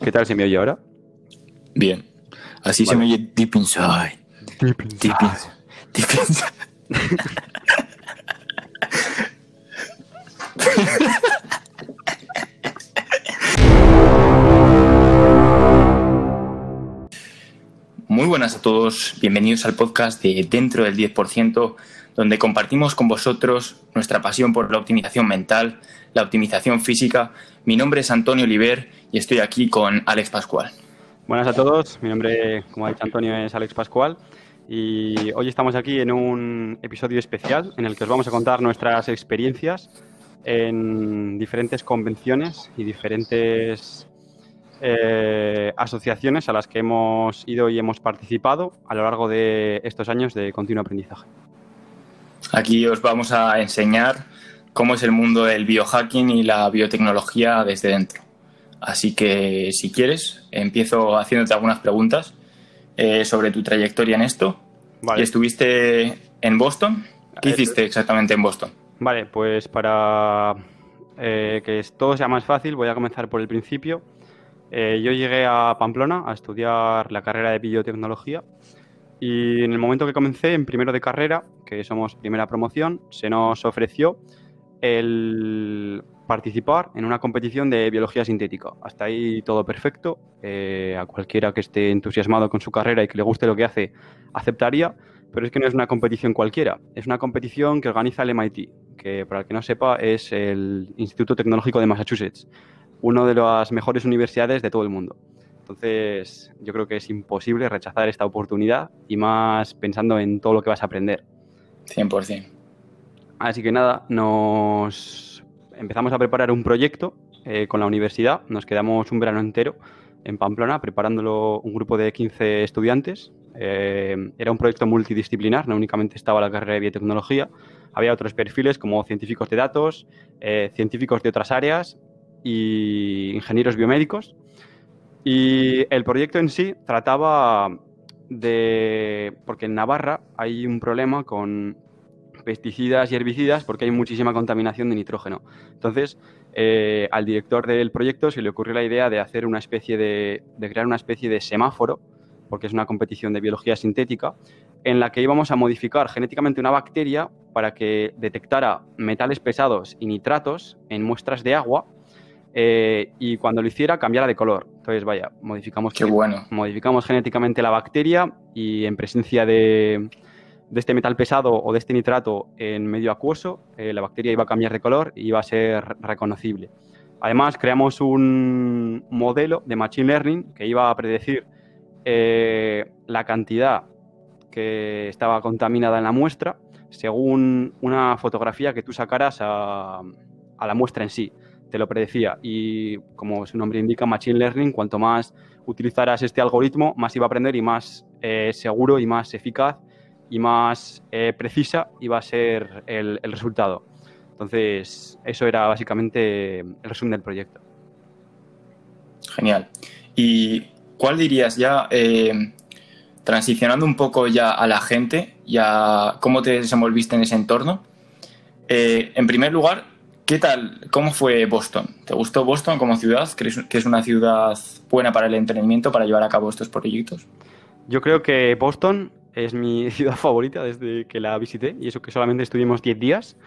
¿Qué tal se me oye ahora? Bien. Así se me oye deep inside. Deep Deep inside. Deep inside. Muy buenas a todos, bienvenidos al podcast de Dentro del 10%, donde compartimos con vosotros nuestra pasión por la optimización mental, la optimización física. Mi nombre es Antonio Oliver y estoy aquí con Alex Pascual. Buenas a todos, mi nombre, como ha dicho Antonio, es Alex Pascual y hoy estamos aquí en un episodio especial en el que os vamos a contar nuestras experiencias en diferentes convenciones y diferentes eh, asociaciones a las que hemos ido y hemos participado a lo largo de estos años de continuo aprendizaje. Aquí os vamos a enseñar cómo es el mundo del biohacking y la biotecnología desde dentro. Así que si quieres, empiezo haciéndote algunas preguntas eh, sobre tu trayectoria en esto. Vale. Y estuviste en Boston. ¿Qué Eso hiciste exactamente en Boston? Vale, pues para eh, que todo sea más fácil, voy a comenzar por el principio. Eh, yo llegué a Pamplona a estudiar la carrera de biotecnología y en el momento que comencé, en primero de carrera, que somos primera promoción, se nos ofreció el participar en una competición de biología sintética. Hasta ahí todo perfecto. Eh, a cualquiera que esté entusiasmado con su carrera y que le guste lo que hace, aceptaría. Pero es que no es una competición cualquiera, es una competición que organiza el MIT, que para el que no sepa es el Instituto Tecnológico de Massachusetts, una de las mejores universidades de todo el mundo. Entonces, yo creo que es imposible rechazar esta oportunidad y más pensando en todo lo que vas a aprender. 100%. Así que nada, nos empezamos a preparar un proyecto eh, con la universidad. Nos quedamos un verano entero en Pamplona preparándolo un grupo de 15 estudiantes. Eh, era un proyecto multidisciplinar, no únicamente estaba la carrera de biotecnología, había otros perfiles como científicos de datos, eh, científicos de otras áreas y ingenieros biomédicos. Y el proyecto en sí trataba de... porque en Navarra hay un problema con pesticidas y herbicidas porque hay muchísima contaminación de nitrógeno. Entonces, eh, al director del proyecto se le ocurrió la idea de hacer una especie de, de crear una especie de semáforo, porque es una competición de biología sintética, en la que íbamos a modificar genéticamente una bacteria para que detectara metales pesados y nitratos en muestras de agua eh, y cuando lo hiciera cambiara de color. Entonces, vaya, modificamos, Qué bueno. modificamos genéticamente la bacteria y en presencia de, de este metal pesado o de este nitrato en medio acuoso, eh, la bacteria iba a cambiar de color y iba a ser reconocible. Además, creamos un modelo de Machine Learning que iba a predecir eh, la cantidad que estaba contaminada en la muestra según una fotografía que tú sacaras a, a la muestra en sí. Te lo predecía. Y como su nombre indica, Machine Learning, cuanto más utilizaras este algoritmo, más iba a aprender y más eh, seguro y más eficaz y más eh, precisa iba a ser el, resultado. Entonces, eso era básicamente el resumen del proyecto. Genial. ¿Y cuál dirías ya, eh, transicionando un poco ya a la gente y a cómo te desenvolviste en ese entorno? en primer lugar, ¿qué tal? ¿Cómo fue Boston? ¿Te gustó Boston como ciudad? ¿Crees que es una ciudad buena para el entretenimiento, para llevar a cabo estos proyectos? Yo creo que Boston es mi ciudad favorita desde que la visité y eso que solamente estuvimos 10 días.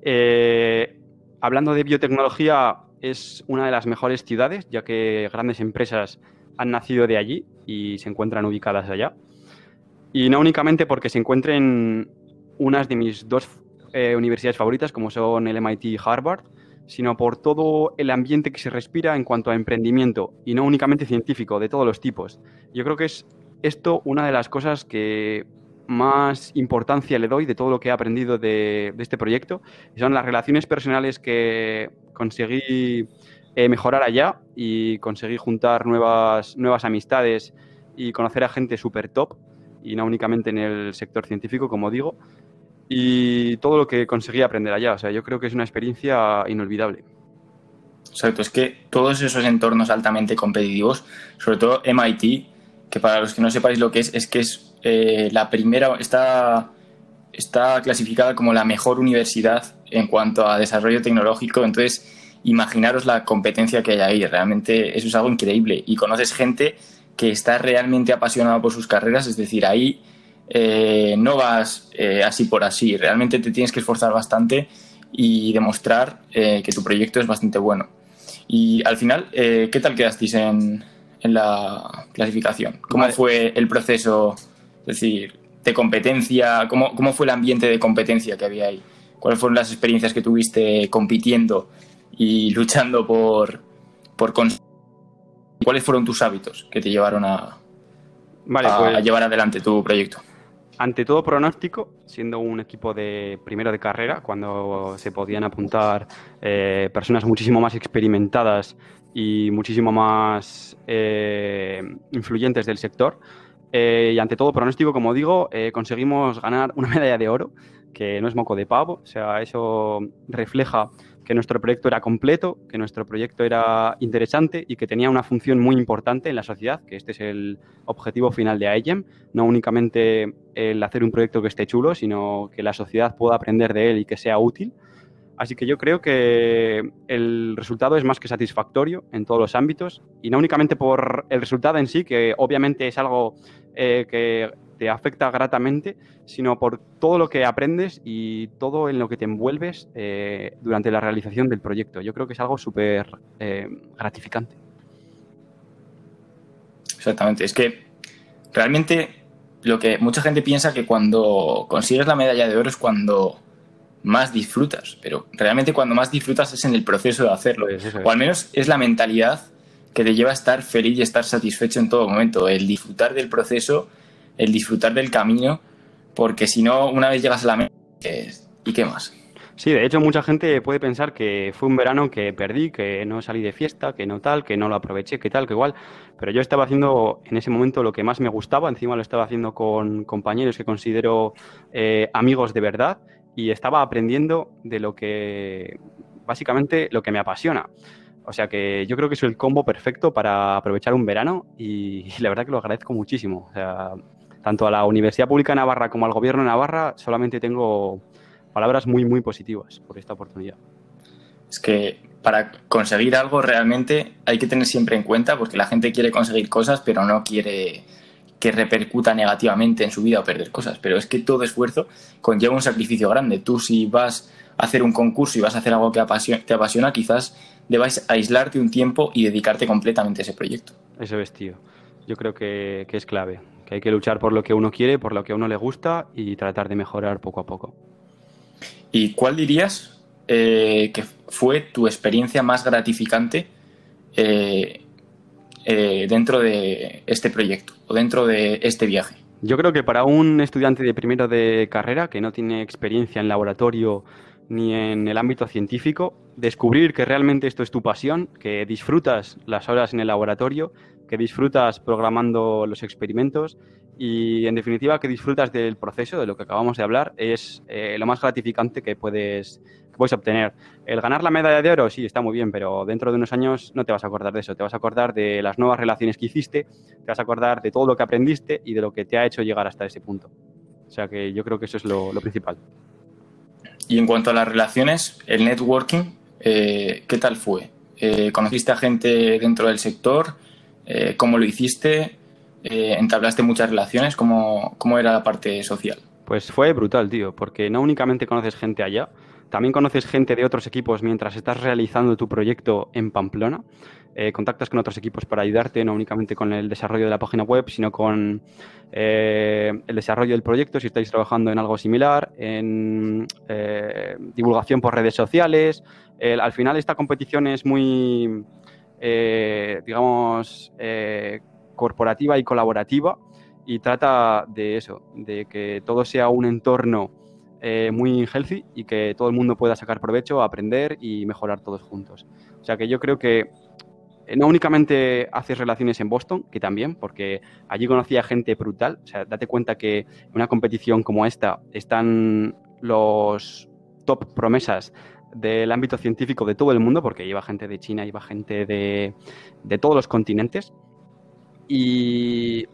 Eh, hablando de biotecnología, es una de las mejores ciudades, ya que grandes empresas han nacido de allí y se encuentran ubicadas allá. Y no únicamente porque se encuentren unas de mis dos eh, universidades favoritas, como son el MIT y Harvard, sino por todo el ambiente que se respira en cuanto a emprendimiento, y no únicamente científico, de todos los tipos. Yo creo que es esto una de las cosas que más importancia le doy de todo lo que he aprendido de, este proyecto, son las relaciones personales que conseguí eh, mejorar allá y conseguí juntar nuevas, nuevas amistades y conocer a gente súper top, y no únicamente en el sector científico, como digo, y todo lo que conseguí aprender allá. O sea, yo creo que es una experiencia inolvidable. Exacto, es que todos esos entornos altamente competitivos, sobre todo MIT, que para los que no sepáis lo que es, es que es eh, la primera, está, está clasificada como la mejor universidad en cuanto a desarrollo tecnológico, entonces imaginaros la competencia que hay ahí. Realmente eso es algo increíble. Y conoces gente que está realmente apasionada por sus carreras, es decir, ahí eh, no vas eh, así por así, realmente te tienes que esforzar bastante y demostrar eh, que tu proyecto es bastante bueno. Y al final, ¿qué tal quedasteis en, en la clasificación? ¿Cómo fue el proceso, es decir, de competencia? ¿Cómo, ¿Cómo fue el ambiente de competencia que había ahí? ¿Cuáles fueron las experiencias que tuviste compitiendo y luchando por, por ¿Cuáles fueron tus hábitos que te llevaron a, a pues llevar adelante tu proyecto? Ante todo pronóstico, siendo un equipo de primero de carrera, cuando se podían apuntar eh, personas muchísimo más experimentadas y muchísimo más eh, influyentes del sector. Eh, y ante todo pronóstico, como digo, conseguimos ganar una medalla de oro, que no es moco de pavo, o sea, eso refleja que nuestro proyecto era completo, que nuestro proyecto era interesante y que tenía una función muy importante en la sociedad, que este es el objetivo final de AEGEM, no únicamente el hacer un proyecto que esté chulo, sino que la sociedad pueda aprender de él y que sea útil. Así que yo creo que el resultado es más que satisfactorio en todos los ámbitos y no únicamente por el resultado en sí, que obviamente es algo eh, que te afecta gratamente, sino por todo lo que aprendes y todo en lo que te envuelves eh, durante la realización del proyecto. Yo creo que es algo súper eh, gratificante. Exactamente, es que realmente lo que mucha gente piensa que cuando consigues la medalla de oro es cuando más disfrutas, pero realmente cuando más disfrutas es en el proceso de hacerlo, o al menos es la mentalidad que te lleva a estar feliz y estar satisfecho en todo momento, el disfrutar del proceso el disfrutar del camino, porque si no, una vez llegas a la meta, ¿y qué más? Sí, de hecho mucha gente puede pensar que fue un verano que perdí, que no salí de fiesta, que no tal, que no lo aproveché, que tal, que igual, pero yo estaba haciendo en ese momento lo que más me gustaba, encima lo estaba haciendo con compañeros que considero eh, amigos de verdad y estaba aprendiendo de lo que, básicamente, lo que me apasiona. O sea que yo creo que es el combo perfecto para aprovechar un verano y, la verdad que lo agradezco muchísimo. Tanto a la Universidad Pública de Navarra como al Gobierno de Navarra, solamente tengo palabras muy, muy positivas por esta oportunidad. Es que para conseguir algo realmente hay que tener siempre en cuenta, porque la gente quiere conseguir cosas, pero no quiere que repercuta negativamente en su vida o perder cosas. Pero es que todo esfuerzo conlleva un sacrificio grande. Tú si vas a hacer un concurso y vas a hacer algo que te apasiona, quizás debas aislarte un tiempo y dedicarte completamente a ese proyecto. Ese vestido. Yo creo que es clave hay que luchar por lo que uno quiere, por lo que a uno le gusta y tratar de mejorar poco a poco. ¿Y cuál dirías eh, que fue tu experiencia más gratificante eh, eh, dentro de este proyecto o dentro de este viaje? Yo creo que para un estudiante de primero de carrera que no tiene experiencia en laboratorio ni en el ámbito científico, descubrir que realmente esto es tu pasión, que disfrutas las horas en el laboratorio, que disfrutas programando los experimentos y, en definitiva, que disfrutas del proceso, de lo que acabamos de hablar, es eh, lo más gratificante que puedes, puedes obtener. El ganar la medalla de oro, sí, está muy bien, pero dentro de unos años no te vas a acordar de eso, te vas a acordar de las nuevas relaciones que hiciste, te vas a acordar de todo lo que aprendiste y de lo que te ha hecho llegar hasta ese punto. O sea que yo creo que eso es lo, principal. Y en cuanto a las relaciones, el networking, eh, ¿qué tal fue? Eh, ¿Conociste a gente dentro del sector? Eh, ¿Cómo lo hiciste? Eh, ¿Entablaste muchas relaciones? ¿Cómo, ¿Cómo era la parte social? Pues fue brutal, tío, porque no únicamente conoces gente allá, también conoces gente de otros equipos mientras estás realizando tu proyecto en Pamplona. Eh, contactas con otros equipos para ayudarte, no únicamente con el desarrollo de la página web, sino con el desarrollo del proyecto, si estáis trabajando en algo similar, en divulgación por redes sociales. al final esta competición es muy eh, digamos, eh, corporativa y colaborativa y trata de eso, de que todo sea un entorno eh, muy healthy y que todo el mundo pueda sacar provecho, aprender y mejorar todos juntos. O sea que yo creo que no únicamente haces relaciones en Boston, que también, porque allí conocía gente brutal. O sea, date cuenta que en una competición como esta están los top promesas del ámbito científico de todo el mundo, porque iba gente de China, iba gente de, de todos los continentes. Y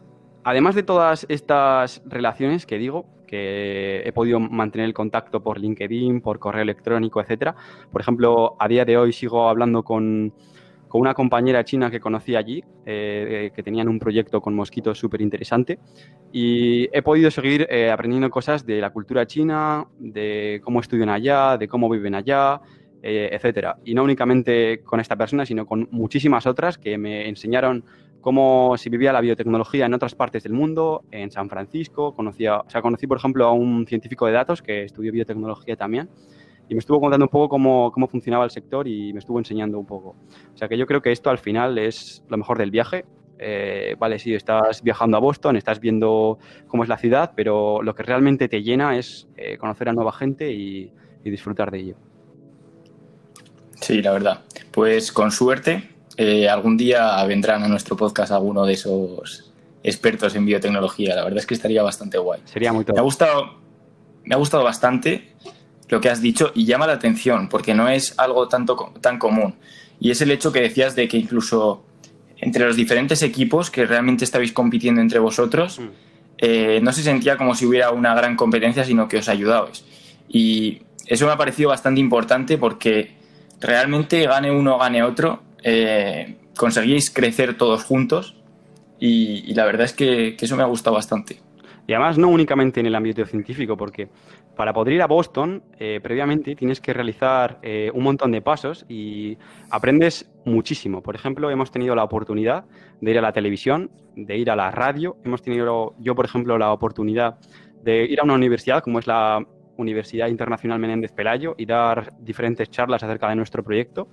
además de todas estas relaciones que digo, que he podido mantener el contacto por LinkedIn, por correo electrónico, etcétera. Por ejemplo, a día de hoy sigo hablando con, con una compañera china que conocí allí, eh, que tenían un proyecto con mosquitos súper interesante. Y he podido seguir eh, aprendiendo cosas de la cultura china, de cómo estudian allá, de cómo viven allá, eh, etcétera. Y no únicamente con esta persona, sino con muchísimas otras que me enseñaron cómo se vivía la biotecnología en otras partes del mundo, en San Francisco. Conocía, o sea, conocí, por ejemplo, a un científico de datos que estudió biotecnología también y me estuvo contando un poco cómo, cómo, funcionaba el sector y me estuvo enseñando un poco. O sea que yo creo que esto al final es lo mejor del viaje. Eh, vale, sí, estás viajando a Boston, estás viendo cómo es la ciudad, pero lo que realmente te llena es eh, conocer a nueva gente y, y, disfrutar de ello. Sí, la verdad. Pues con suerte, eh, algún día vendrán a nuestro podcast alguno de esos expertos en biotecnología. La verdad es que estaría bastante guay. Sería muy top. Me ha gustado, me ha gustado bastante lo que has dicho y llama la atención porque no es algo tanto, tan común. Y es el hecho que decías de que incluso entre los diferentes equipos que realmente estabais compitiendo entre vosotros, mm. eh, no se sentía como si hubiera una gran competencia, sino que os ayudabais. Y eso me ha parecido bastante importante porque realmente gane uno, gane otro, eh, conseguís crecer todos juntos y, la verdad es que, que, eso me ha gustado bastante. Y además no únicamente en el ámbito científico, porque para poder ir a Boston, eh, previamente tienes que realizar eh, un montón de pasos y aprendes muchísimo. Por ejemplo, hemos tenido la oportunidad de ir a la televisión, de ir a la radio. Hemos tenido yo, por ejemplo, la oportunidad de ir a una universidad como es la Universidad Internacional Menéndez Pelayo y dar diferentes charlas acerca de nuestro proyecto.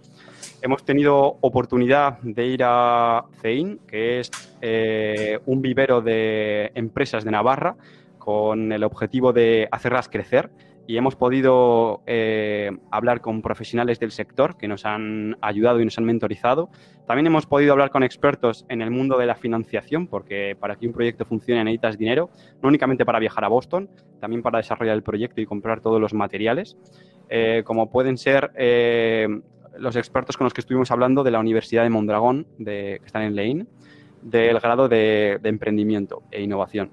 Hemos tenido oportunidad de ir a CEIN, que es eh, un vivero de empresas de Navarra, con el objetivo de hacerlas crecer y hemos podido eh, hablar con profesionales del sector que nos han ayudado y nos han mentorizado. También hemos podido hablar con expertos en el mundo de la financiación, porque para que un proyecto funcione necesitas dinero, no únicamente para viajar a Boston, también para desarrollar el proyecto y comprar todos los materiales, eh, como pueden ser los expertos con los que estuvimos hablando de la Universidad de Mondragón, de, que están en Lane, del grado de emprendimiento e innovación.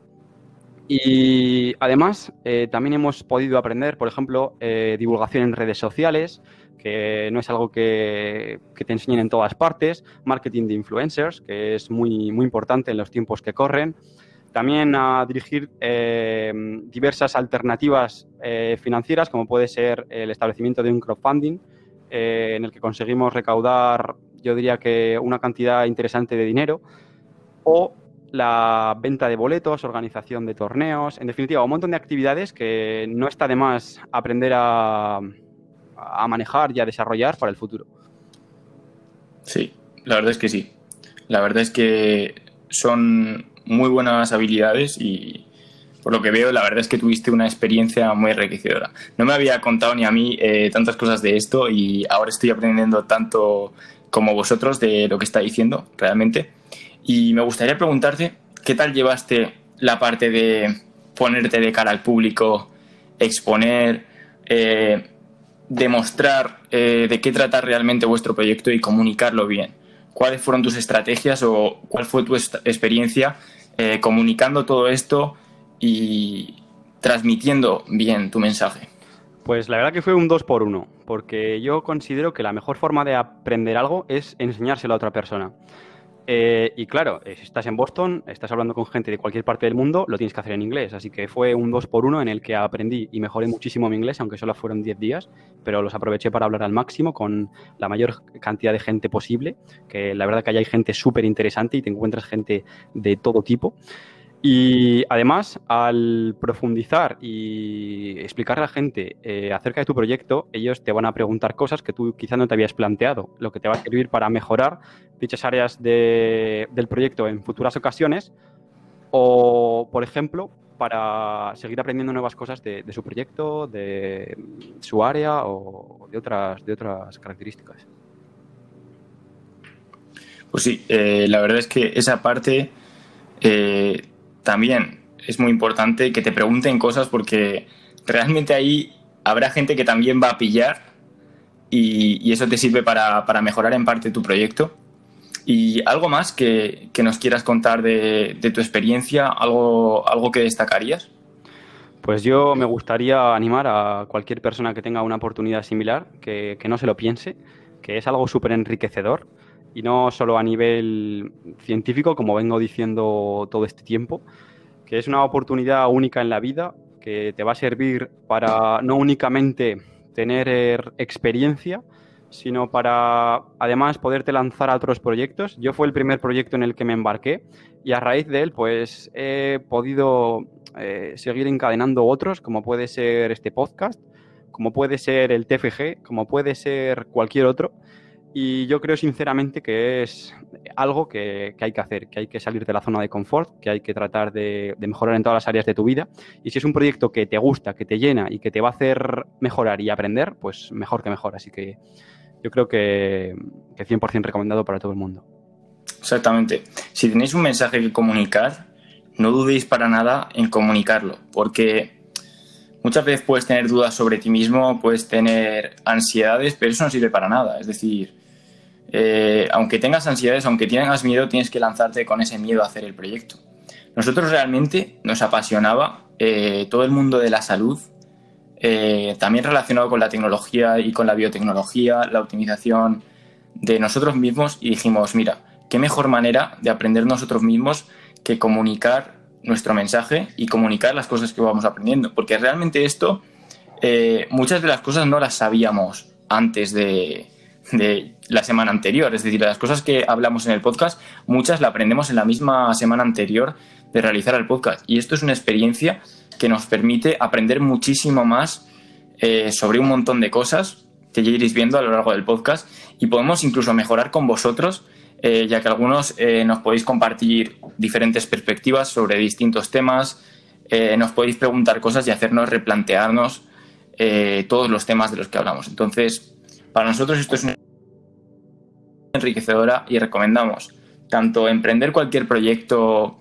Y además, eh, también hemos podido aprender, por ejemplo, eh, divulgación en redes sociales, que no es algo que, te enseñen en todas partes, marketing de influencers, que es muy, muy importante en los tiempos que corren. También a dirigir eh, diversas alternativas financieras, como puede ser el establecimiento de un crowdfunding, en el que conseguimos recaudar, yo diría que una cantidad interesante de dinero, o la venta de boletos, organización de torneos, en definitiva, un montón de actividades que no está de más aprender a, manejar y a desarrollar para el futuro. Sí, la verdad es que sí. La verdad es que son muy buenas habilidades y por lo que veo, la verdad es que tuviste una experiencia muy enriquecedora. No me había contado ni a mí eh, tantas cosas de esto y ahora estoy aprendiendo tanto como vosotros de lo que está diciendo realmente. Y me gustaría preguntarte, ¿qué tal llevaste la parte de ponerte de cara al público, exponer, eh, demostrar eh, de qué trata realmente vuestro proyecto y comunicarlo bien? ¿Cuáles fueron tus estrategias o cuál fue tu experiencia eh, comunicando todo esto y transmitiendo bien tu mensaje? Pues la verdad que fue un dos por uno, porque yo considero que la mejor forma de aprender algo es enseñárselo a otra persona. Eh, y claro, eh, si estás en Boston, estás hablando con gente de cualquier parte del mundo, lo tienes que hacer en inglés. Así que fue un 2 por 1 en el que aprendí y mejoré muchísimo mi inglés, aunque solo fueron 10 días, pero los aproveché para hablar al máximo con la mayor cantidad de gente posible, que la verdad que allá hay gente súper interesante y te encuentras gente de todo tipo. Y además, al profundizar y explicar a la gente eh, acerca de tu proyecto, ellos te van a preguntar cosas que tú quizá no te habías planteado, lo que te va a servir para mejorar dichas áreas del proyecto en futuras ocasiones o, por ejemplo, para seguir aprendiendo nuevas cosas de, su proyecto, de su área o de otras, de otras características. Pues sí, eh, la verdad es que esa parte... Eh, también es muy importante que te pregunten cosas porque realmente ahí habrá gente que también va a pillar y, eso te sirve para, mejorar en parte tu proyecto. ¿Y algo más que, nos quieras contar de, tu experiencia? ¿Algo, ¿Algo que destacarías? Pues yo me gustaría animar a cualquier persona que tenga una oportunidad similar, que, no se lo piense, que es algo súper enriquecedor y no solo a nivel científico, como vengo diciendo todo este tiempo, que es una oportunidad única en la vida que te va a servir para no únicamente tener experiencia, sino para además poderte lanzar a otros proyectos. Yo fue el primer proyecto en el que me embarqué y a raíz de él pues he podido eh, seguir encadenando otros, como puede ser este podcast, como puede ser el TFG, como puede ser cualquier otro. Y yo creo sinceramente que es algo que, hay que hacer, que hay que salir de la zona de confort, que hay que tratar de, mejorar en todas las áreas de tu vida. Y si es un proyecto que te gusta, que te llena y que te va a hacer mejorar y aprender, pues mejor que mejor. Así que yo creo que, que 100% recomendado para todo el mundo. Exactamente. Si tenéis un mensaje que comunicar, no dudéis para nada en comunicarlo, porque muchas veces puedes tener dudas sobre ti mismo, puedes tener ansiedades, pero eso no sirve para nada. Es decir, eh, aunque tengas ansiedades, aunque tengas miedo, tienes que lanzarte con ese miedo a hacer el proyecto. Nosotros realmente nos apasionaba eh, todo el mundo de la salud, eh, también relacionado con la tecnología y con la biotecnología, la optimización de nosotros mismos y dijimos, mira, qué mejor manera de aprender nosotros mismos que comunicar nuestro mensaje y comunicar las cosas que vamos aprendiendo. Porque realmente esto, muchas de las cosas no las sabíamos antes de, la semana anterior. Es decir, las cosas que hablamos en el podcast, muchas las aprendemos en la misma semana anterior de realizar el podcast. Y esto es una experiencia que nos permite aprender muchísimo más eh, sobre un montón de cosas que ya iréis viendo a lo largo del podcast y podemos incluso mejorar con vosotros eh, ya que algunos eh, nos podéis compartir diferentes perspectivas sobre distintos temas, nos podéis preguntar cosas y hacernos replantearnos todos los temas de los que hablamos. Entonces, para nosotros esto es una enriquecedora y recomendamos tanto emprender cualquier proyecto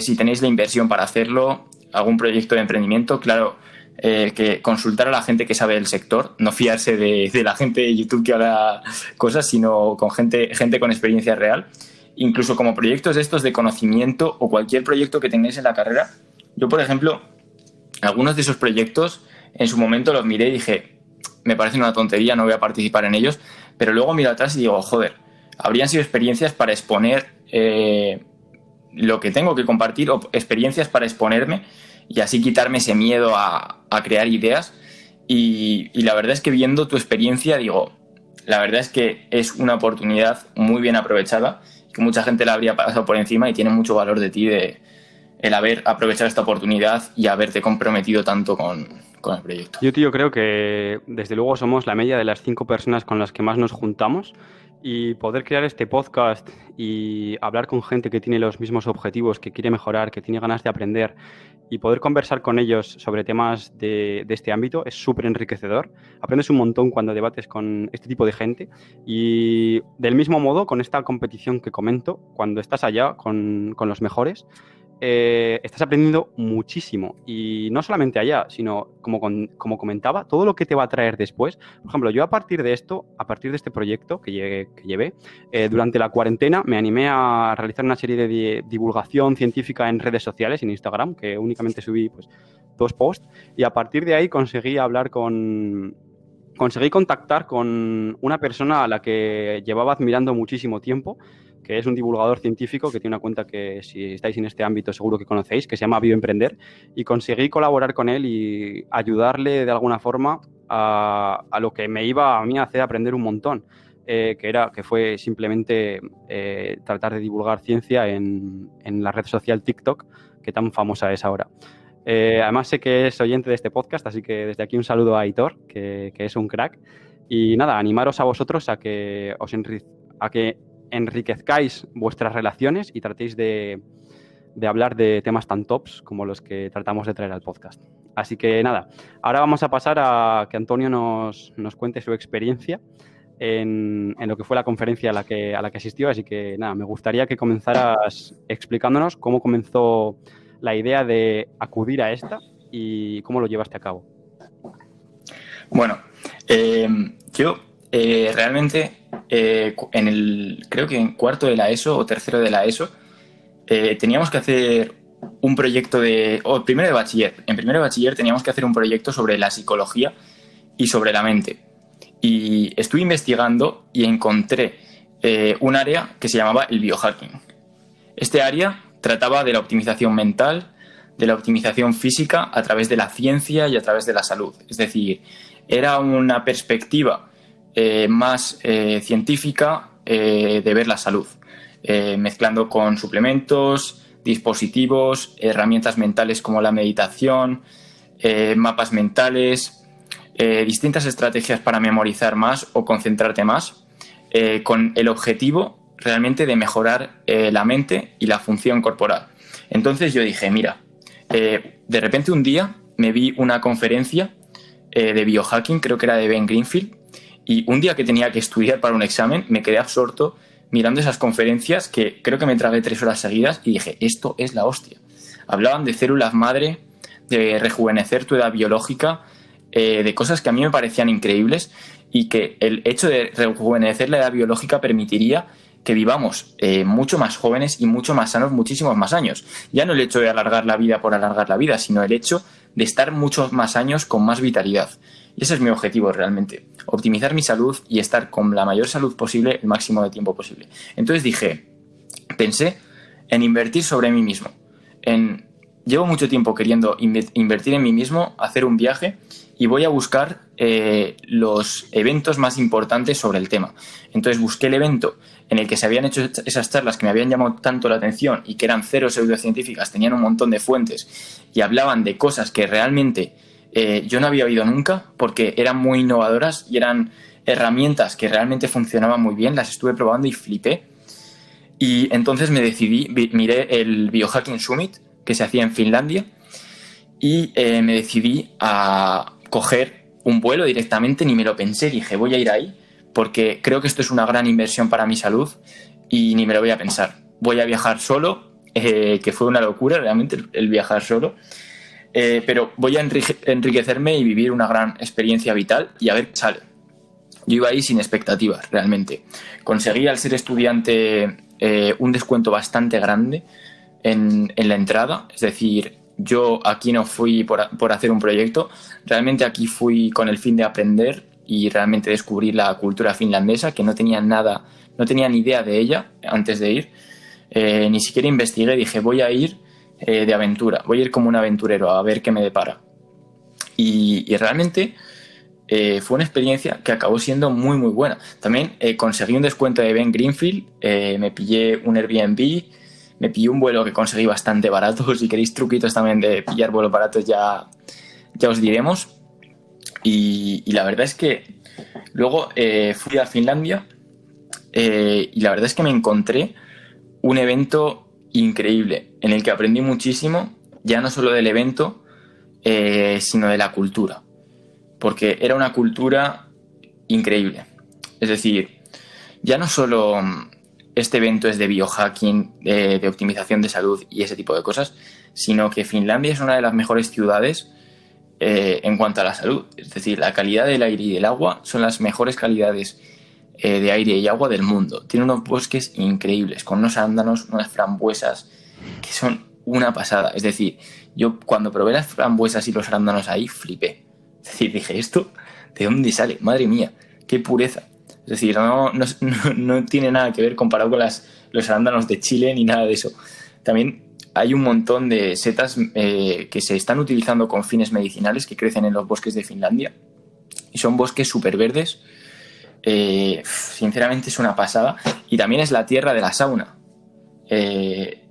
si tenéis la inversión para hacerlo, algún proyecto de emprendimiento, claro, eh, que consultar a la gente que sabe del sector, no fiarse de, la gente de YouTube que habla cosas, sino con gente, gente con experiencia real. Incluso como proyectos estos de conocimiento o cualquier proyecto que tengáis en la carrera. Yo, por ejemplo, algunos de esos proyectos en su momento los miré y dije, me parece una tontería, no voy a participar en ellos, pero luego miro atrás y digo, joder, habrían sido experiencias para exponer eh, lo que tengo que compartir o experiencias para exponerme y así quitarme ese miedo a, crear ideas. Y, la verdad es que viendo tu experiencia, digo, la verdad es que es una oportunidad muy bien aprovechada, que mucha gente la habría pasado por encima y tiene mucho valor de ti el haber aprovechado esta oportunidad y haberte comprometido tanto con, con el proyecto. Yo, creo que desde luego somos la media de las cinco personas con las que más nos juntamos y poder crear este podcast y hablar con gente que tiene los mismos objetivos, que quiere mejorar, que tiene ganas de aprender y poder conversar con ellos sobre temas de, este ámbito es súper enriquecedor. Aprendes un montón cuando debates con este tipo de gente y del mismo modo con esta competición que comento, cuando estás allá con, con los mejores, eh, estás aprendiendo muchísimo. Y no solamente allá, sino como, como comentaba, todo lo que te va a traer después. Por ejemplo, yo a partir de esto, a partir de este proyecto que, llevé, eh, durante la cuarentena me animé a realizar una serie de divulgación científica en redes sociales, en Instagram, que únicamente subí pues, dos posts. Y a partir de ahí conseguí hablar con, conseguí contactar con una persona a la que llevaba admirando muchísimo tiempo que es un divulgador científico que tiene una cuenta que si estáis en este ámbito seguro que conocéis, que se llama Bioemprender, y conseguí colaborar con él y ayudarle de alguna forma a, lo que me iba a mí a hacer aprender un montón, eh, que, era, que fue simplemente eh, tratar de divulgar ciencia en, la red social TikTok, que tan famosa es ahora. Eh, además sé que es oyente de este podcast, así que desde aquí un saludo a Aitor, que, que es un crack. Y nada, animaros a vosotros a que os a que enriquezcáis vuestras relaciones y tratéis de, hablar de temas tan tops como los que tratamos de traer al podcast. Así que nada, ahora vamos a pasar a que Antonio nos, cuente su experiencia en, lo que fue la conferencia a la, que, a la que asistió. Así que nada, me gustaría que comenzaras explicándonos cómo comenzó la idea de acudir a esta y cómo lo llevaste a cabo. Bueno, eh, yo eh, realmente eh, en el, creo que en cuarto de la ESO o tercero de la ESO, eh, teníamos que hacer un proyecto de, o primero de bachiller. En primero de bachiller teníamos que hacer un proyecto sobre la psicología y sobre la mente. Y estuve investigando y encontré eh, un área que se llamaba el biohacking. Este área trataba de la optimización mental, de la optimización física a través de la ciencia y a través de la salud. Es decir, era una perspectiva eh, más eh, científica de ver la salud, mezclando con suplementos, dispositivos, herramientas mentales como la meditación, mapas mentales, distintas estrategias para memorizar más o concentrarte más, con el objetivo realmente de mejorar eh, la mente y la función corporal. Entonces yo dije, mira, eh, de repente un día me vi una conferencia eh, de biohacking, creo que era de Ben Greenfield, y un día que tenía que estudiar para un examen me quedé absorto mirando esas conferencias que creo que me tragué tres horas seguidas y dije, esto es la hostia. Hablaban de células madre, de rejuvenecer tu edad biológica, de cosas que a mí me parecían increíbles y que el hecho de rejuvenecer la edad biológica permitiría que vivamos eh, mucho más jóvenes y mucho más sanos muchísimos más años. Ya no el hecho de alargar la vida por alargar la vida, sino el hecho de estar muchos más años con más vitalidad. Y ese es mi objetivo realmente, optimizar mi salud y estar con la mayor salud posible el máximo de tiempo posible. Entonces dije, pensé en invertir sobre mí mismo, en llevo mucho tiempo queriendo invertir en mí mismo, hacer un viaje y voy a buscar eh, los eventos más importantes sobre el tema. Entonces busqué el evento en el que se habían hecho esas charlas que me habían llamado tanto la atención y que eran cero pseudocientíficas, tenían un montón de fuentes y hablaban de cosas que realmente eh, yo no había oído nunca porque eran muy innovadoras y eran herramientas que realmente funcionaban muy bien, las estuve probando y flipé. Y entonces me decidí, miré el Biohacking Summit que se hacía en Finlandia y eh, me decidí a coger un vuelo directamente, ni me lo pensé, dije voy a ir ahí porque creo que esto es una gran inversión para mi salud y ni me lo voy a pensar. Voy a viajar solo, eh, que fue una locura realmente el viajar solo, eh, pero voy a enriquecerme y vivir una gran experiencia vital y a ver qué sale. Yo iba ahí sin expectativas, realmente. Conseguí al ser estudiante eh, un descuento bastante grande en, en, la entrada, es decir, yo aquí no fui por, por hacer un proyecto, realmente aquí fui con el fin de aprender y realmente descubrir la cultura finlandesa, que no tenía nada, no tenía ni idea de ella antes de ir. Eh, ni siquiera investigué, dije, voy a ir eh, de aventura, voy a ir como un aventurero a ver qué me depara. Y, realmente eh, fue una experiencia que acabó siendo muy, muy buena. También conseguí un descuento de Ben Greenfield, me pillé un Airbnb, me pillé un vuelo que conseguí bastante barato. Si queréis truquitos también de pillar vuelos baratos, ya, ya os diremos. Y, la verdad es que luego eh, fui a Finlandia eh, y la verdad es que me encontré un evento increíble en el que aprendí muchísimo, ya no solo del evento, eh, sino de la cultura. Porque era una cultura increíble. Es decir, ya no solo este evento es de biohacking, de optimización de salud y ese tipo de cosas, sino que Finlandia es una de las mejores ciudades eh, en cuanto a la salud. Es decir, la calidad del aire y del agua son las mejores calidades eh, de aire y agua del mundo. Tiene unos bosques increíbles, con unos arándanos, unas frambuesas, que son una pasada. Es decir, yo cuando probé las frambuesas y los arándanos ahí, flipé. Es decir, dije, ¿esto de dónde sale? Madre mía, qué pureza. Es decir, no, no, tiene nada que ver comparado con las, los arándanos de Chile ni nada de eso. También hay un montón de setas eh, que se están utilizando con fines medicinales que crecen en los bosques de Finlandia. Y son bosques súper verdes. Eh, sinceramente es una pasada. Y también es la tierra de la sauna. Eh,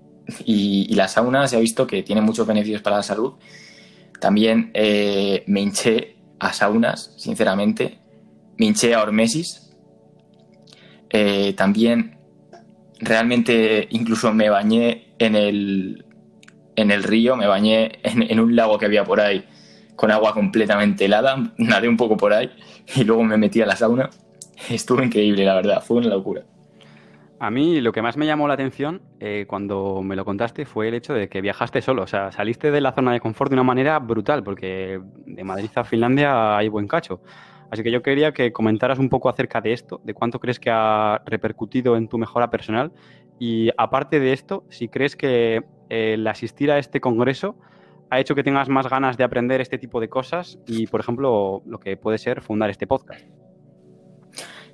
y, la sauna se ha visto que tiene muchos beneficios para la salud. También me hinché a saunas, sinceramente. Me hinché a hormesis. también realmente incluso me bañé en el, en el río, me bañé en, un lago que había por ahí con agua completamente helada, nadé un poco por ahí y luego me metí a la sauna. Estuvo increíble, la verdad, fue una locura. A mí lo que más me llamó la atención eh, cuando me lo contaste fue el hecho de que viajaste solo, o sea, saliste de la zona de confort de una manera brutal, porque de Madrid a Finlandia hay buen cacho. Así que yo quería que comentaras un poco acerca de esto, de cuánto crees que ha repercutido en tu mejora personal y aparte de esto, si crees que el asistir a este congreso ha hecho que tengas más ganas de aprender este tipo de cosas y, por ejemplo, lo que puede ser fundar este podcast?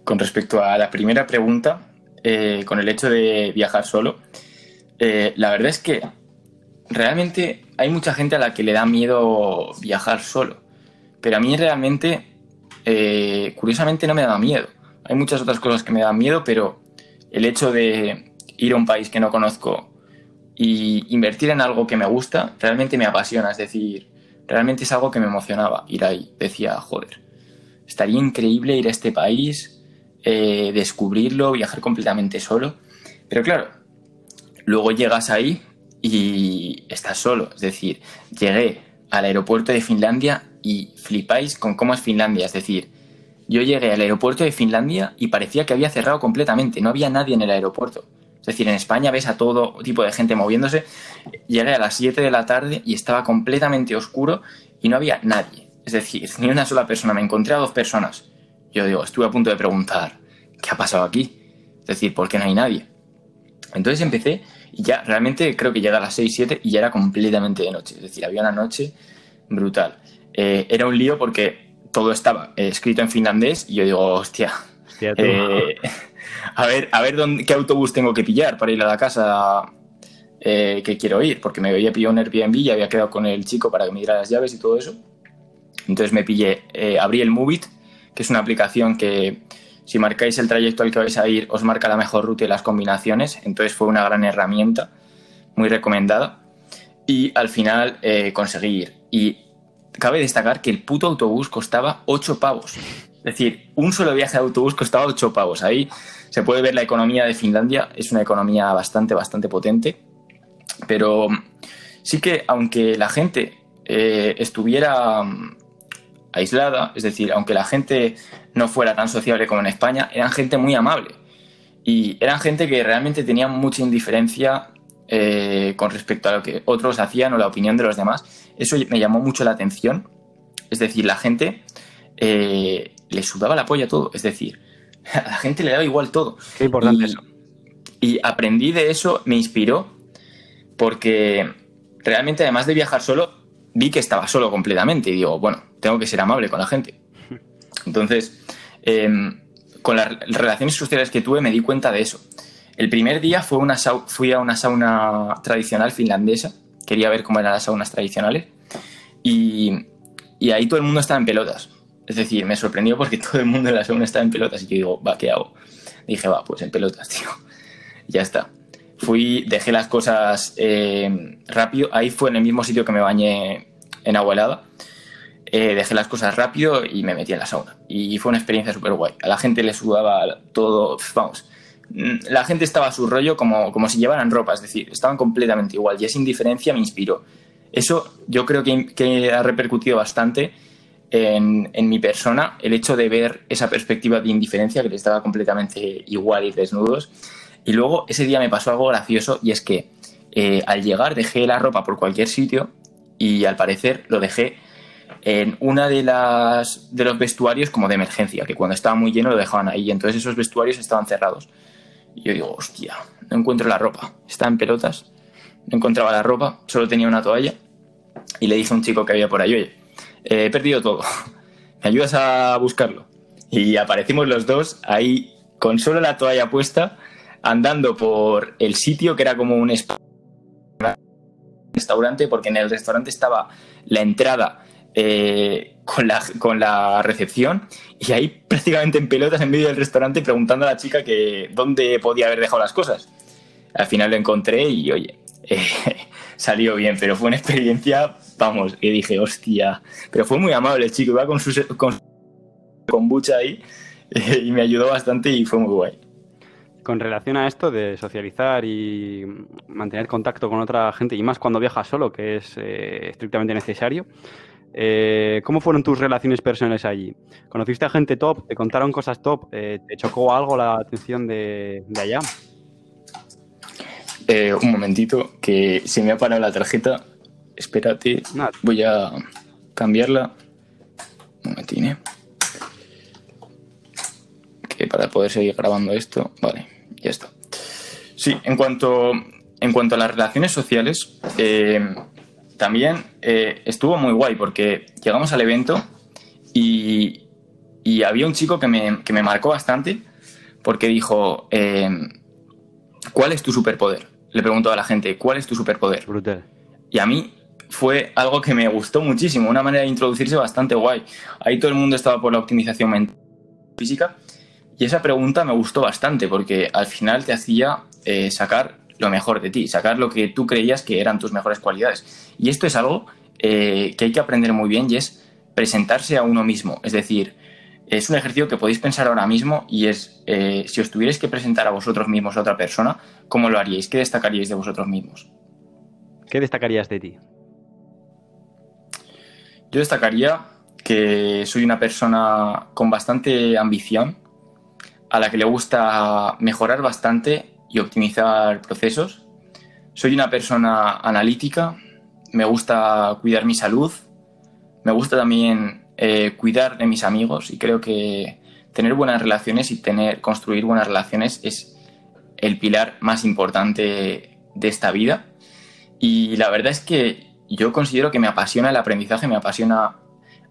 Con respecto a la primera pregunta, eh, con el hecho de viajar solo, eh, la verdad es que realmente hay mucha gente a la que le da miedo viajar solo, pero a mí realmente, eh, curiosamente, no me da miedo. Hay muchas otras cosas que me dan miedo, pero el hecho de ir a un país que no conozco y invertir en algo que me gusta, realmente me apasiona. Es decir, realmente es algo que me emocionaba ir ahí. Decía, joder, estaría increíble ir a este país, eh, descubrirlo, viajar completamente solo. Pero claro, luego llegas ahí y estás solo. Es decir, llegué al aeropuerto de Finlandia y flipáis con cómo es Finlandia. Es decir, yo llegué al aeropuerto de Finlandia y parecía que había cerrado completamente, no había nadie en el aeropuerto. Es decir, en España ves a todo tipo de gente moviéndose. Llegué a las 7 de la tarde y estaba completamente oscuro y no había nadie. Es decir, ni una sola persona. Me encontré a dos personas. Yo digo, estuve a punto de preguntar, ¿qué ha pasado aquí? Es decir, ¿por qué no hay nadie? Entonces empecé y ya realmente creo que llega a las 6, 7 y ya era completamente de noche. Es decir, había una noche brutal. Eh, era un lío porque todo estaba escrito en finlandés y yo digo, hostia. hostia eh, a ver, a ver dónde, qué autobús tengo que pillar para ir a la casa eh, que quiero ir, porque me había pillado un Airbnb y había quedado con el chico para que me diera las llaves y todo eso. Entonces me pillé, eh, abrí el Movit, que es una aplicación que si marcáis el trayecto al que vais a ir os marca la mejor ruta y las combinaciones, entonces fue una gran herramienta, muy recomendada. Y al final eh, conseguí ir. Y cabe destacar que el puto autobús costaba 8 pavos. Es decir, un solo viaje de autobús costaba 8 pavos. Ahí se puede ver la economía de Finlandia, es una economía bastante, bastante potente, pero sí que aunque la gente eh, estuviera mm, aislada, es decir, aunque la gente no fuera tan sociable como en España, eran gente muy amable y eran gente que realmente tenía mucha indiferencia eh, con respecto a lo que otros hacían o la opinión de los demás. Eso me llamó mucho la atención, es decir, la gente eh, le sudaba la polla todo, es decir, a la gente le daba igual todo. Qué importante eso. Y aprendí de eso, me inspiró, porque realmente además de viajar solo, vi que estaba solo completamente y digo, bueno, tengo que ser amable con la gente. Entonces, em, con las relaciones sociales que tuve me di cuenta de eso. El primer día fue una fui a una sauna tradicional finlandesa, quería ver cómo eran las saunas tradicionales, y, y ahí todo el mundo estaba en pelotas. Es decir, me sorprendió porque todo el mundo en la sauna estaba en pelotas y yo digo, va, ¿qué hago? dije, va, pues en pelotas, tío. ya está. Fui, dejé las cosas eh, rápido. Ahí fue en el mismo sitio que me bañé en agua helada. Eh, dejé las cosas rápido y me metí en la sauna. Y fue una experiencia súper guay. A la gente le sudaba todo, vamos. Mm, la gente estaba a su rollo como, como si llevaran ropa, es decir, estaban completamente igual. Y esa indiferencia me inspiró. Eso yo creo que, ha repercutido bastante en, mi persona el hecho de ver esa perspectiva de indiferencia que les estaba completamente igual y desnudos. Y luego ese día me pasó algo gracioso y es que eh, al llegar dejé la ropa por cualquier sitio y al parecer lo dejé en una de las de los vestuarios como de emergencia, que cuando estaba muy lleno lo dejaban ahí, entonces esos vestuarios estaban cerrados. Y yo digo, hostia, no encuentro la ropa, estaba en pelotas, no encontraba la ropa, solo tenía una toalla y le dije a un chico que había por ahí, oye, he perdido todo. ¿Me ayudas a buscarlo? Y aparecimos los dos ahí con solo la toalla puesta, andando por el sitio que era como un restaurante, porque en el restaurante estaba la entrada eh, con, la, con la recepción y ahí prácticamente en pelotas en medio del restaurante preguntando a la chica que dónde podía haber dejado las cosas. Al final lo encontré y oye, eh, salió bien, pero fue una experiencia, vamos, que dije, hostia, pero fue muy amable el chico, iba con su, con, kombucha ahí eh, y me ayudó bastante y fue muy guay. Con relación a esto de socializar y mantener contacto con otra gente, y más cuando viajas solo, que es eh, estrictamente necesario, ¿cómo fueron tus relaciones personales allí? ¿Conociste a gente top? ¿Te contaron cosas top? ¿Te chocó algo la atención de, de allá? Eh, un momentito, que se me ha parado la tarjeta. Espérate, voy a cambiarla. Un momentín, ¿eh? Que para poder seguir grabando esto, vale, ya está. Sí, en cuanto en cuanto a las relaciones sociales, eh, también eh, estuvo muy guay porque llegamos al evento y, había un chico que me, que me, marcó bastante porque dijo, ¿cuál es tu superpoder? Le preguntó a la gente, ¿cuál es tu superpoder? Brutal. Y a mí fue algo que me gustó muchísimo, una manera de introducirse bastante guay. Ahí todo el mundo estaba por la optimización mental física y esa pregunta me gustó bastante porque al final te hacía eh, sacar lo mejor de ti, sacar lo que tú creías que eran tus mejores cualidades. Y esto es algo eh, que hay que aprender muy bien y es presentarse a uno mismo. Es decir, es un ejercicio que podéis pensar ahora mismo y es, eh, si os tuvierais que presentar a vosotros mismos a otra persona, ¿cómo lo haríais? ¿Qué destacaríais de vosotros mismos? ¿Qué destacarías de ti? Yo destacaría que soy una persona con bastante ambición, a la que le gusta mejorar bastante y optimizar procesos. Soy una persona analítica, me gusta cuidar mi salud, me gusta también eh, cuidar de mis amigos y creo que tener buenas relaciones y tener, construir buenas relaciones es el pilar más importante de esta vida. Y la verdad es que yo considero que me apasiona el aprendizaje, me apasiona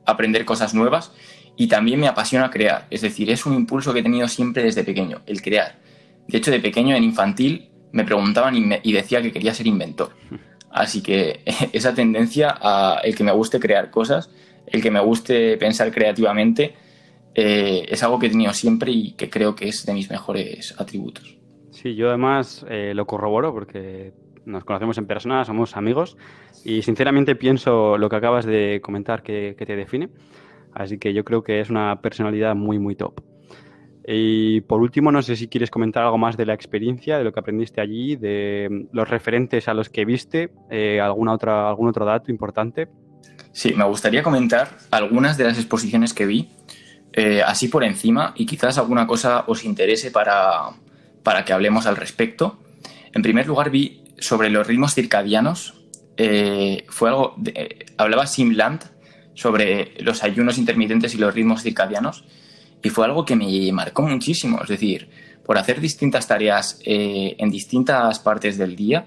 aprender cosas nuevas y también me apasiona crear. Es decir, es un impulso que he tenido siempre desde pequeño, el crear. De hecho, de pequeño en infantil me preguntaban y, decía que quería ser inventor. Así que esa tendencia a el que me guste crear cosas, el que me guste pensar creativamente, eh, es algo que he tenido siempre y que creo que es de mis mejores atributos. Sí, yo además eh, lo corroboro porque nos conocemos en persona, somos amigos y sinceramente pienso lo que acabas de comentar que, te define. Así que yo creo que es una personalidad muy, muy top. Y por último, no sé si quieres comentar algo más de la experiencia, de lo que aprendiste allí, de los referentes a los que viste, eh, alguna otra, algún otro dato importante. Sí, me gustaría comentar algunas de las exposiciones que vi, eh, así por encima, y quizás alguna cosa os interese para, para que hablemos al respecto. En primer lugar, vi sobre los ritmos circadianos. Eh, fue algo. De, hablaba Simland sobre los ayunos intermitentes y los ritmos circadianos. Y fue algo que me marcó muchísimo. Es decir, por hacer distintas tareas eh, en distintas partes del día,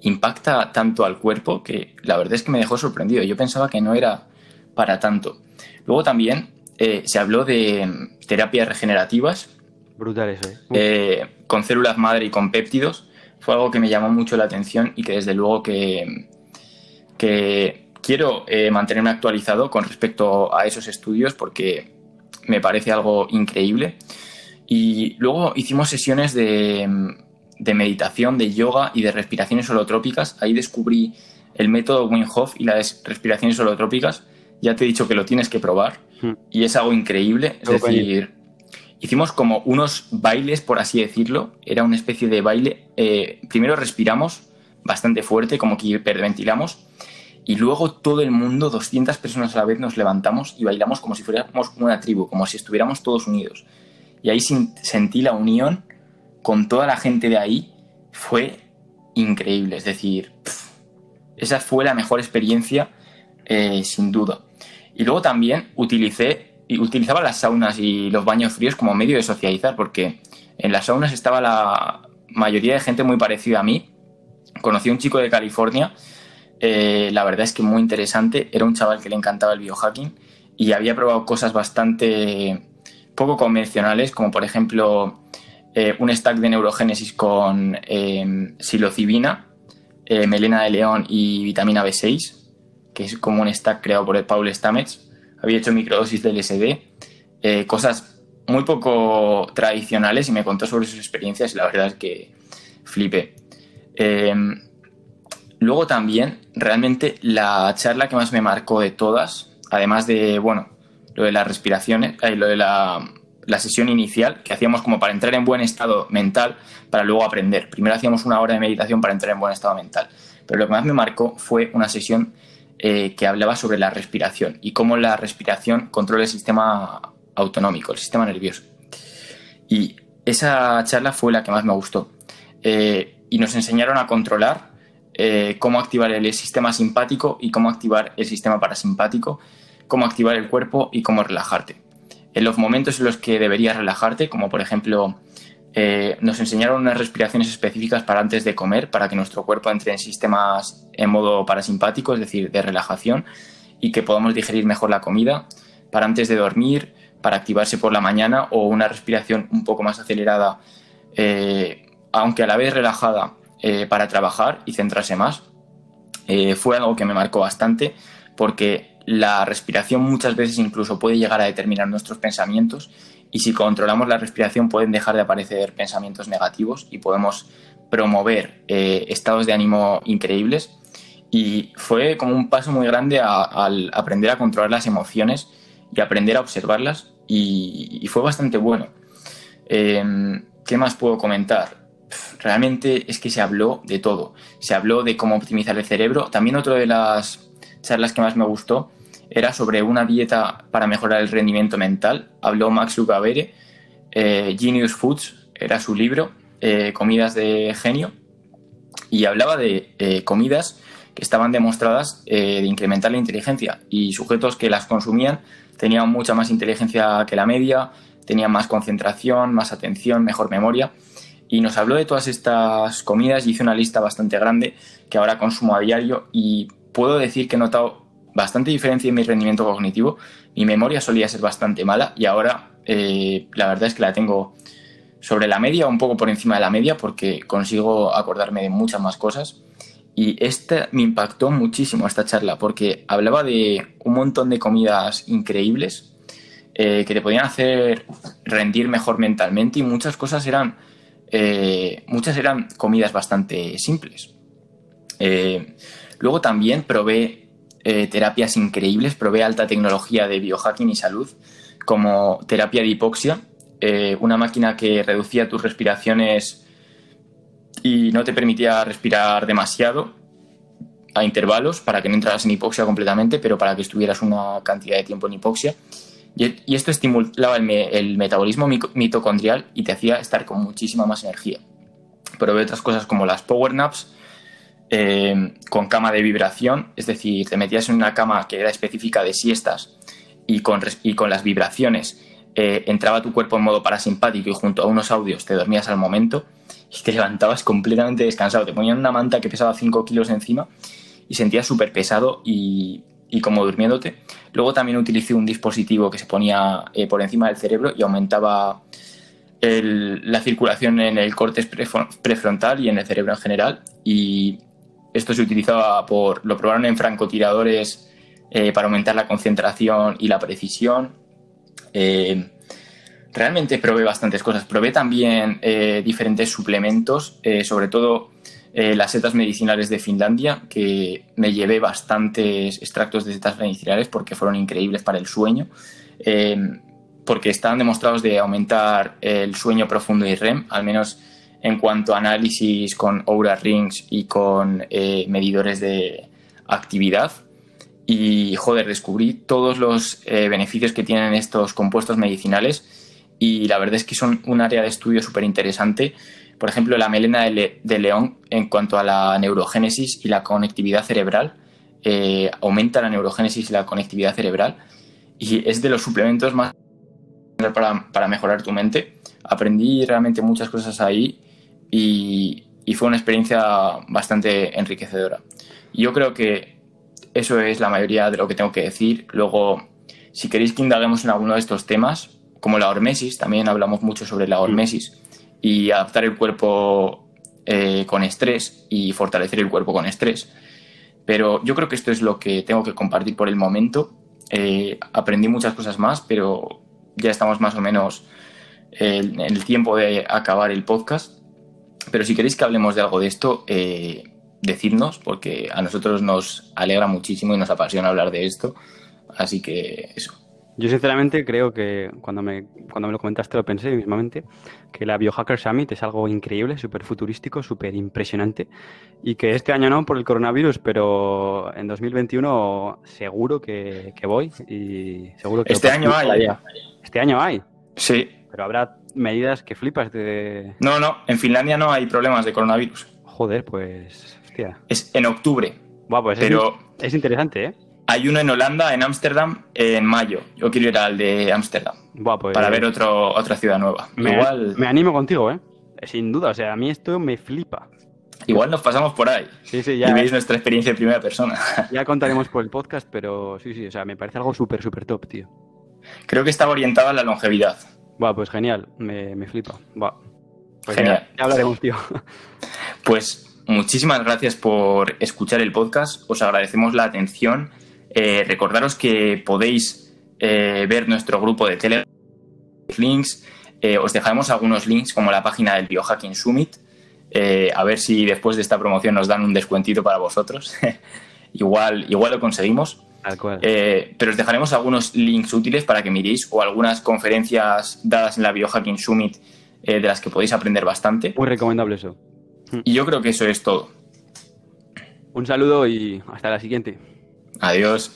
impacta tanto al cuerpo que la verdad es que me dejó sorprendido. Yo pensaba que no era para tanto. Luego también eh, se habló de terapias regenerativas. Brutal eso. con células madre y con péptidos fue algo que me llamó mucho la atención y que desde luego que, que quiero eh, mantenerme actualizado con respecto a esos estudios porque me parece algo increíble. Y luego hicimos sesiones de, de meditación, de yoga y de respiraciones holotrópicas. Ahí descubrí el método Wim Hof y las respiraciones holotrópicas. Ya te he dicho que lo tienes que probar hmm. y es algo increíble. Es decir, hicimos como unos bailes, por así decirlo. Era una especie de baile. Eh, primero respiramos bastante fuerte, como que hiperventilamos. Y luego todo el mundo, 200 personas a la vez, nos levantamos y bailamos como si fuéramos una tribu, como si estuviéramos todos unidos. Y ahí sentí la unión con toda la gente de ahí. Fue increíble. Es decir, esa fue la mejor experiencia, eh, sin duda. Y luego también utilicé utilizaba las saunas y los baños fríos como medio de socializar, porque en las saunas estaba la mayoría de gente muy parecida a mí. Conocí a un chico de California, eh, la verdad es que muy interesante, era un chaval que le encantaba el biohacking y había probado cosas bastante poco convencionales, como por ejemplo eh, un stack de neurogénesis con eh, psilocibina, melena de león y vitamina B6, que es como un stack creado por el Paul Stamets había hecho microdosis de LSD, eh, cosas muy poco tradicionales y me contó sobre sus experiencias y la verdad es que flipé. Luego también, realmente la charla que más me marcó de todas, además de, bueno, lo de las respiraciones, eh, lo de la, la sesión inicial que hacíamos como para entrar en buen estado mental para luego aprender. Primero hacíamos una hora de meditación para entrar en buen estado mental. Pero lo que más me marcó fue una sesión eh, que hablaba sobre la respiración y cómo la respiración controla el sistema autonómico, el sistema nervioso. Y esa charla fue la que más me gustó. Eh, y nos enseñaron a controlar eh, cómo activar el sistema simpático y cómo activar el sistema parasimpático, cómo activar el cuerpo y cómo relajarte. En los momentos en los que deberías relajarte, como por ejemplo eh, nos enseñaron unas respiraciones específicas para antes de comer, para que nuestro cuerpo entre en sistemas en modo parasimpático, es decir, de relajación, y que podamos digerir mejor la comida, para antes de dormir, para activarse por la mañana o una respiración un poco más acelerada, eh, aunque a la vez relajada, eh, para trabajar y centrarse más. fue algo que me marcó bastante porque la respiración muchas veces incluso puede llegar a determinar nuestros pensamientos y si controlamos la respiración pueden dejar de aparecer pensamientos negativos y podemos promover eh, estados de ánimo increíbles. Y fue como un paso muy grande al aprender a controlar las emociones y aprender a observarlas y, fue bastante bueno. Em, ¿Qué más puedo comentar? Realmente es que se habló de todo. Se habló de cómo optimizar el cerebro. También otra de las charlas que más me gustó era sobre una dieta para mejorar el rendimiento mental. Habló Max Lucavere, eh, Genius Foods, era su libro, eh, Comidas de Genio, y hablaba de eh, comidas que estaban demostradas de incrementar la inteligencia y sujetos que las consumían tenían mucha más inteligencia que la media, tenían más concentración, más atención, mejor memoria. Y nos habló de todas estas comidas y hizo una lista bastante grande que ahora consumo a diario y puedo decir que he notado bastante diferencia en mi rendimiento cognitivo. Mi memoria solía ser bastante mala y ahora eh, la verdad es que la tengo sobre la media o un poco por encima de la media porque consigo acordarme de muchas más cosas. Y esta me impactó muchísimo esta charla porque hablaba de un montón de comidas increíbles eh, que te podían hacer rendir mejor mentalmente y muchas cosas eran, eh, muchas eran comidas bastante simples. luego también probé eh, terapias increíbles, probé alta tecnología de biohacking y salud, como terapia de hipoxia, eh, una máquina que reducía tus respiraciones y no te permitía respirar demasiado a intervalos para que no entraras en hipoxia completamente, pero para que estuvieras una cantidad de tiempo en hipoxia. Y, esto estimulaba el, metabolismo mitocondrial y te hacía estar con muchísima más energía. Probé otras cosas como las power naps, eh, con cama de vibración, es decir, te metías en una cama que era específica de siestas y con, y con las vibraciones eh, entraba tu cuerpo en modo parasimpático y junto a unos audios te dormías al momento y te levantabas completamente descansado. Te ponían una manta que pesaba 5 kilos encima y sentías súper pesado y, como durmiéndote. Luego también utilicé un dispositivo que se ponía eh, por encima del cerebro y aumentaba la circulación en el córtex prefrontal y en el cerebro en general. Y esto se utilizaba por, lo probaron en francotiradores eh, para aumentar la concentración y la precisión. Eh, realmente probé bastantes cosas. Probé también diferentes suplementos, sobre todo las setas medicinales de Finlandia, que me llevé bastantes extractos de setas medicinales porque fueron increíbles para el sueño, porque estaban demostrados de aumentar el sueño profundo y REM, al menos en cuanto a análisis con Aura Rings y con eh, medidores de actividad. Y, joder, descubrí todos los eh, beneficios que tienen estos compuestos medicinales y la verdad es que son un área de estudio súper interesante. Por ejemplo, la melena de, león en cuanto a la neurogénesis y la conectividad cerebral. Eh, aumenta la neurogénesis y la conectividad cerebral y es de los suplementos más para, para mejorar tu mente. Aprendí realmente muchas cosas ahí y, fue una experiencia bastante enriquecedora. Yo creo que eso es la mayoría de lo que tengo que decir. Luego, si queréis que indaguemos en alguno de estos temas, como la hormesis, también hablamos mucho sobre la hormesis y adaptar el cuerpo eh, con estrés y fortalecer el cuerpo con estrés. Pero yo creo que esto es lo que tengo que compartir por el momento. Eh, aprendí muchas cosas más, pero ya estamos más o menos en el tiempo de acabar el podcast. Pero si queréis que hablemos de algo de esto, eh, decidnos, porque a nosotros nos alegra muchísimo y nos apasiona hablar de esto. Así que eso. Yo sinceramente creo que cuando me, cuando me lo comentaste lo pensé mismamente, que la Biohacker Summit es algo increíble, súper futurístico, súper impresionante y que este año no por el coronavirus, pero en 2021 seguro que, voy y seguro que... Este año hay. Este año hay. Sí. Pero habrá medidas que flipas de... No, no, en Finlandia no hay problemas de coronavirus. Joder, pues... Hostia. Es en octubre. Va, pues pero... es, interesante, ¿eh? Hay uno en Holanda, en Ámsterdam, en mayo. Yo quiero ir al de Ámsterdam pues, para ver otro, otra ciudad nueva. me, Igual, me animo contigo, ¿eh? Sin duda, o sea, a mí esto me flipa. igual nos pasamos por ahí Sí, sí, y ya, veis nuestra experiencia en primera persona. ya contaremos por el podcast, pero sí, sí, o sea, me parece algo súper, súper top, tío. Creo que estaba orientado a la longevidad. Buah, pues genial, me, me flipa. Buah. Pues Genial. Ya, ya hablaremos, tío. Pues muchísimas gracias por escuchar el podcast. Os agradecemos la atención. Eh, recordaros que podéis eh, ver nuestro grupo de Telegram. Links. Eh, os dejaremos algunos links como la página del Biohacking Summit. A ver si después de esta promoción nos dan un descuentito para vosotros. igual, igual lo conseguimos. Pero os dejaremos algunos links útiles para que miréis o algunas conferencias dadas en la Biohacking Summit de las que podéis aprender bastante. Muy recomendable eso. Y yo creo que eso es todo. Un saludo y hasta la siguiente. Adiós.